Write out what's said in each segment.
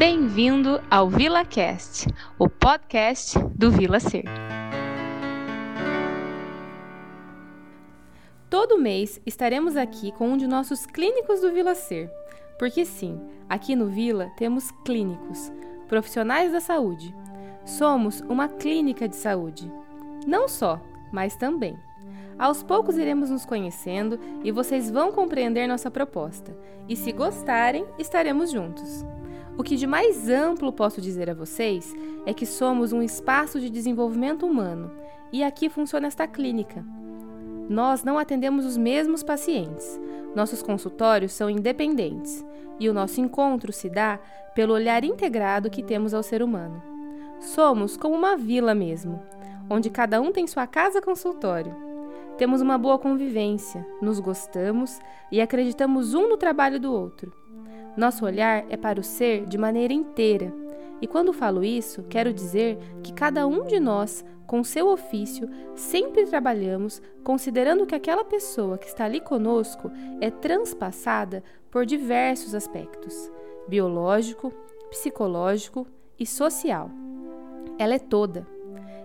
Bem-vindo ao VilaCast, o podcast do Vila Ser. Todo mês estaremos aqui com um de nossos clínicos do Vila Ser. Porque sim, aqui no Vila temos clínicos, profissionais da saúde. Somos uma clínica de saúde. Não só, mas também. Aos poucos iremos nos conhecendo e vocês vão compreender nossa proposta. E se gostarem, estaremos juntos. O que de mais amplo posso dizer a vocês é que somos um espaço de desenvolvimento humano e aqui funciona esta clínica. Nós não atendemos os mesmos pacientes. Nossos consultórios são independentes e o nosso encontro se dá pelo olhar integrado que temos ao ser humano. Somos como uma vila mesmo, onde cada um tem sua casa consultório. Temos uma boa convivência, nos gostamos e acreditamos um no trabalho do outro. Nosso olhar é para o ser de maneira inteira. E quando falo isso, quero dizer que cada um de nós, com seu ofício, sempre trabalhamos considerando que aquela pessoa que está ali conosco é transpassada por diversos aspectos: biológico, psicológico e social. Ela é toda.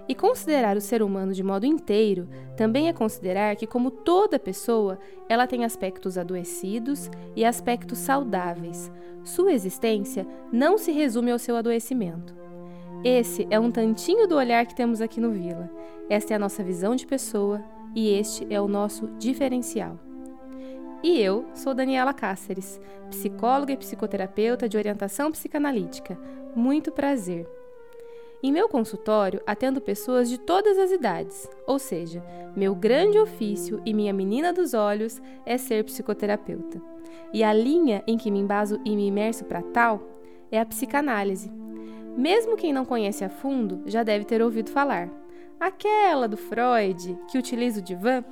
E considerar o ser humano de modo inteiro também é considerar que, como toda pessoa, ela tem aspectos adoecidos e aspectos saudáveis. Sua existência não se resume ao seu adoecimento. Esse é um tantinho do olhar que temos aqui no Vila. Esta é a nossa visão de pessoa e este é o nosso diferencial. E eu sou Daniela Cáceres, psicóloga e psicoterapeuta de orientação psicanalítica. Muito prazer. Em meu consultório, atendo pessoas de todas as idades, ou seja, meu grande ofício e minha menina dos olhos é ser psicoterapeuta. E a linha em que me embaso e me imerso para tal é a psicanálise. Mesmo quem não conhece a fundo já deve ter ouvido falar. Aquela do Freud que utiliza o divã?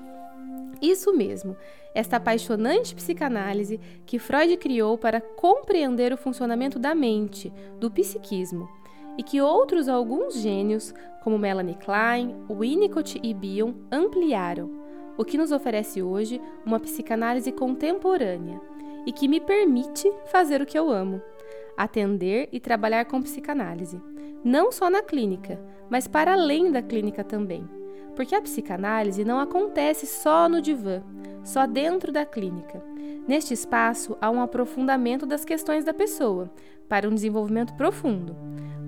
Isso mesmo, esta apaixonante psicanálise que Freud criou para compreender o funcionamento da mente, do psiquismo e que outros alguns gênios, como Melanie Klein, Winnicott e Bion, ampliaram, o que nos oferece hoje uma psicanálise contemporânea e que me permite fazer o que eu amo: atender e trabalhar com psicanálise, não só na clínica, mas para além da clínica também. Porque a psicanálise não acontece só no divã, só dentro da clínica. Neste espaço há um aprofundamento das questões da pessoa, para um desenvolvimento profundo.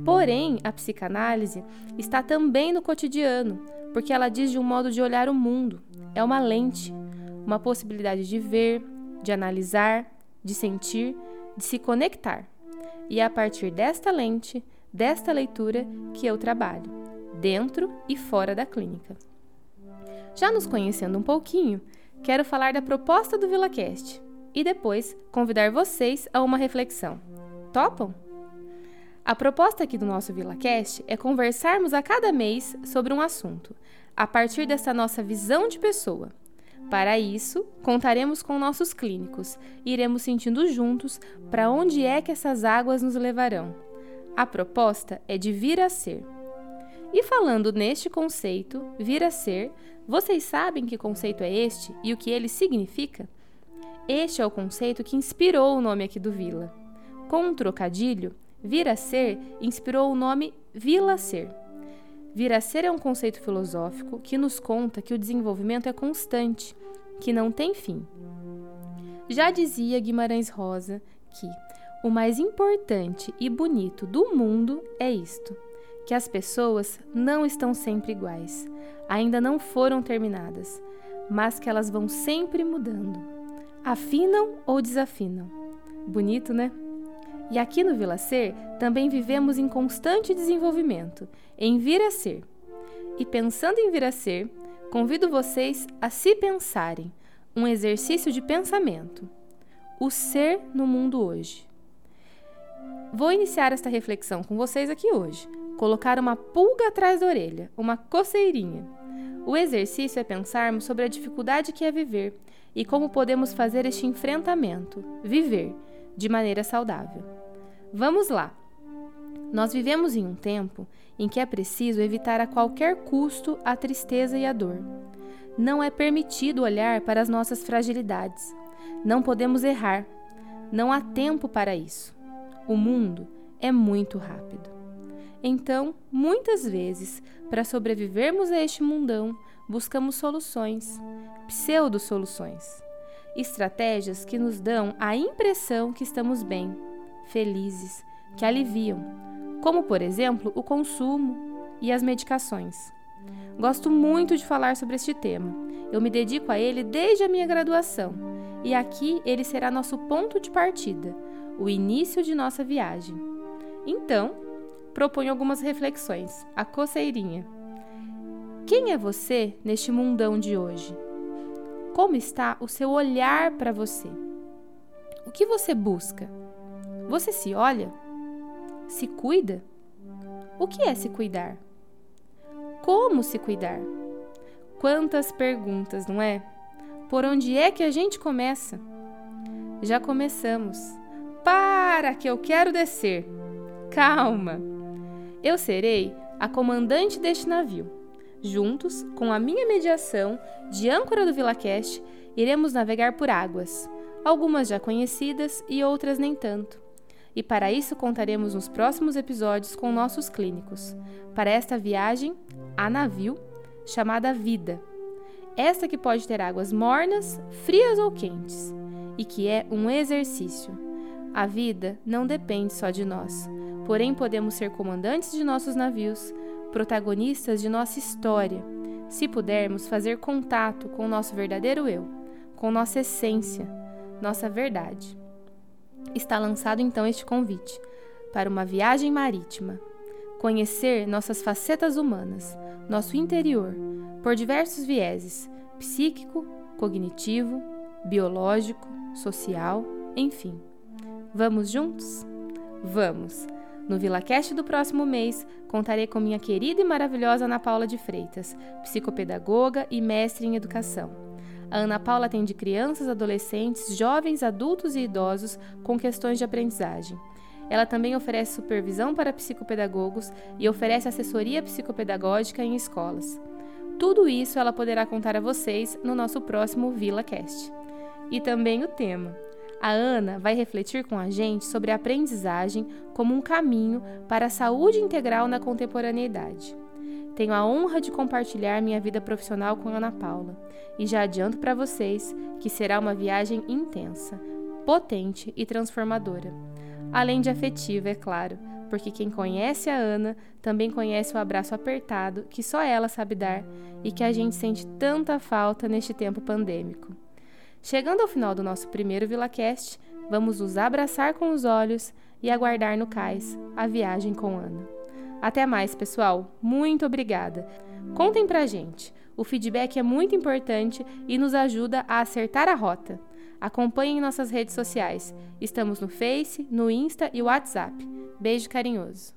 Porém, a psicanálise está também no cotidiano, porque ela diz de um modo de olhar o mundo. É uma lente, uma possibilidade de ver, de analisar, de sentir, de se conectar. E é a partir desta lente, desta leitura, que eu trabalho, dentro e fora da clínica. Já nos conhecendo um pouquinho, quero falar da proposta do VilaCast e depois convidar vocês a uma reflexão. Topam? A proposta aqui do nosso VilaCast é conversarmos a cada mês sobre um assunto, a partir dessa nossa visão de pessoa. Para isso, contaremos com nossos clínicos e iremos sentindo juntos para onde é que essas águas nos levarão. A proposta é de vir a ser. E falando neste conceito, vir a ser, vocês sabem que conceito é este e o que ele significa? Este é o conceito que inspirou o nome aqui do Vila. Com um trocadilho, Vir a ser inspirou o nome Vila Ser. Vir a ser é um conceito filosófico que nos conta que o desenvolvimento é constante, que não tem fim. Já dizia Guimarães Rosa que o mais importante e bonito do mundo é isto: que as pessoas não estão sempre iguais, ainda não foram terminadas, mas que elas vão sempre mudando. Afinam ou desafinam. Bonito, né? E aqui no Vila Ser também vivemos em constante desenvolvimento, em vir a ser. E pensando em vir a ser, convido vocês a se pensarem, um exercício de pensamento. O ser no mundo hoje. Vou iniciar esta reflexão com vocês aqui hoje. Colocar uma pulga atrás da orelha, uma coceirinha. O exercício é pensarmos sobre a dificuldade que é viver e como podemos fazer este enfrentamento, viver, de maneira saudável. Vamos lá! Nós vivemos em um tempo em que é preciso evitar a qualquer custo a tristeza e a dor. Não é permitido olhar para as nossas fragilidades. Não podemos errar. Não há tempo para isso. O mundo é muito rápido. Então, muitas vezes, para sobrevivermos a este mundão, buscamos soluções, pseudo-soluções, estratégias que nos dão a impressão que estamos bem, felizes, que aliviam, como por exemplo o consumo e as medicações. Gosto muito de falar sobre este tema. Eu me dedico a ele desde a minha graduação, e aqui ele será nosso ponto de partida, o início de nossa viagem. Então, proponho algumas reflexões. A coceirinha. Quem é você neste mundão de hoje? Como está o seu olhar para você? O que você busca? Você se olha? Se cuida? O que é se cuidar? Como se cuidar? Quantas perguntas, não é? Por onde é que a gente começa? Já começamos. Para que eu quero descer. Calma. Eu serei a comandante deste navio. Juntos, com a minha mediação de âncora do VilaCast, iremos navegar por águas, algumas já conhecidas e outras nem tanto e para isso contaremos nos próximos episódios com nossos clínicos, para esta viagem a navio chamada Vida. Esta que pode ter águas mornas, frias ou quentes, e que é um exercício. A vida não depende só de nós, porém podemos ser comandantes de nossos navios, protagonistas de nossa história, se pudermos fazer contato com o nosso verdadeiro eu, com nossa essência, nossa verdade está lançado então este convite para uma viagem marítima. Conhecer nossas facetas humanas, nosso interior, por diversos vieses psíquico, cognitivo, biológico, social, enfim. Vamos juntos? Vamos! No VilaCast do próximo mês, contarei com minha querida e maravilhosa Ana Paula de Freitas, psicopedagoga e mestre em educação. A Ana Paula atende crianças, adolescentes, jovens, adultos e idosos com questões de aprendizagem. Ela também oferece supervisão para psicopedagogos e oferece assessoria psicopedagógica em escolas. Tudo isso ela poderá contar a vocês no nosso próximo VilaCast. E também o tema. A Ana vai refletir com a gente sobre a aprendizagem como um caminho para a saúde integral na contemporaneidade. Tenho a honra de compartilhar minha vida profissional com Ana Paula e já adianto para vocês que será uma viagem intensa, potente e transformadora. Além de afetiva, é claro, porque quem conhece a Ana também conhece o abraço apertado que só ela sabe dar e que a gente sente tanta falta neste tempo pandêmico. Chegando ao final do nosso primeiro VilaCast, vamos nos abraçar com os olhos e aguardar no cais a viagem com Ana. Até mais, pessoal. Muito obrigada. Contem pra gente. O feedback é muito importante e nos ajuda a acertar a rota. Acompanhem nossas redes sociais. Estamos no Face, no Insta e WhatsApp. Beijo carinhoso.